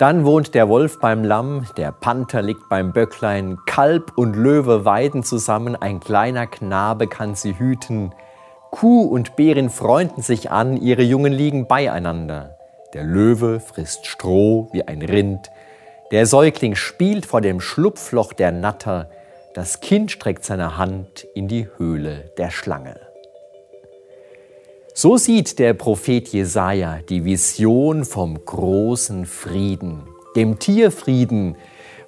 Dann wohnt der Wolf beim Lamm, der Panther liegt beim Böcklein, Kalb und Löwe weiden zusammen, ein kleiner Knabe kann sie hüten. Kuh und Bärin freunden sich an, ihre Jungen liegen beieinander. Der Löwe frisst Stroh wie ein Rind, der Säugling spielt vor dem Schlupfloch der Natter, das Kind streckt seine Hand in die Höhle der Schlange. So sieht der Prophet Jesaja die Vision vom großen Frieden, dem Tierfrieden,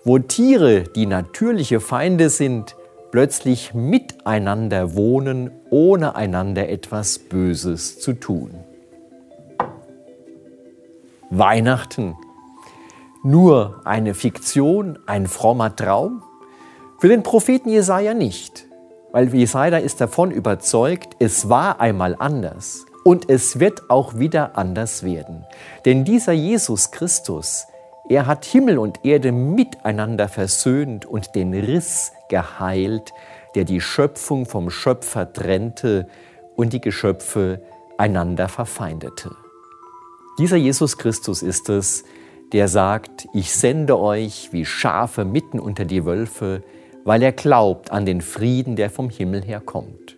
wo Tiere, die natürliche Feinde sind, plötzlich miteinander wohnen, ohne einander etwas Böses zu tun. Weihnachten. Nur eine Fiktion, ein frommer Traum? Für den Propheten Jesaja nicht, weil Jesaja ist davon überzeugt, es war einmal anders und es wird auch wieder anders werden. Denn dieser Jesus Christus, er hat Himmel und Erde miteinander versöhnt und den Riss geheilt, der die Schöpfung vom Schöpfer trennte und die Geschöpfe einander verfeindete. Dieser Jesus Christus ist es, der sagt, ich sende euch wie Schafe mitten unter die Wölfe, weil er glaubt an den Frieden, der vom Himmel herkommt.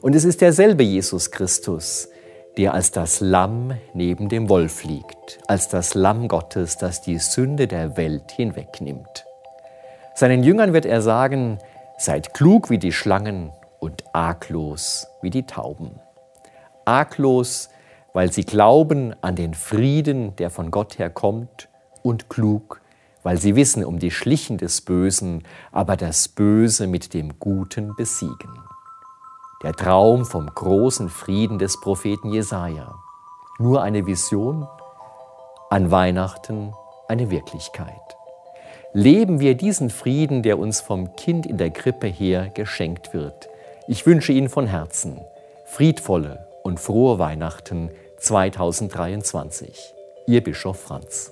Und es ist derselbe Jesus Christus, der als das Lamm neben dem Wolf liegt, als das Lamm Gottes, das die Sünde der Welt hinwegnimmt. Seinen Jüngern wird er sagen, seid klug wie die Schlangen und arglos wie die Tauben. Arglos, weil sie glauben an den Frieden, der von Gott herkommt, und klug, weil sie wissen um die Schlichen des Bösen, aber das Böse mit dem Guten besiegen. Der Traum vom großen Frieden des Propheten Jesaja. Nur eine Vision, an Weihnachten eine Wirklichkeit. Leben wir diesen Frieden, der uns vom Kind in der Krippe her geschenkt wird. Ich wünsche Ihnen von Herzen friedvolle und frohe Weihnachten 2023. Ihr Bischof Franz.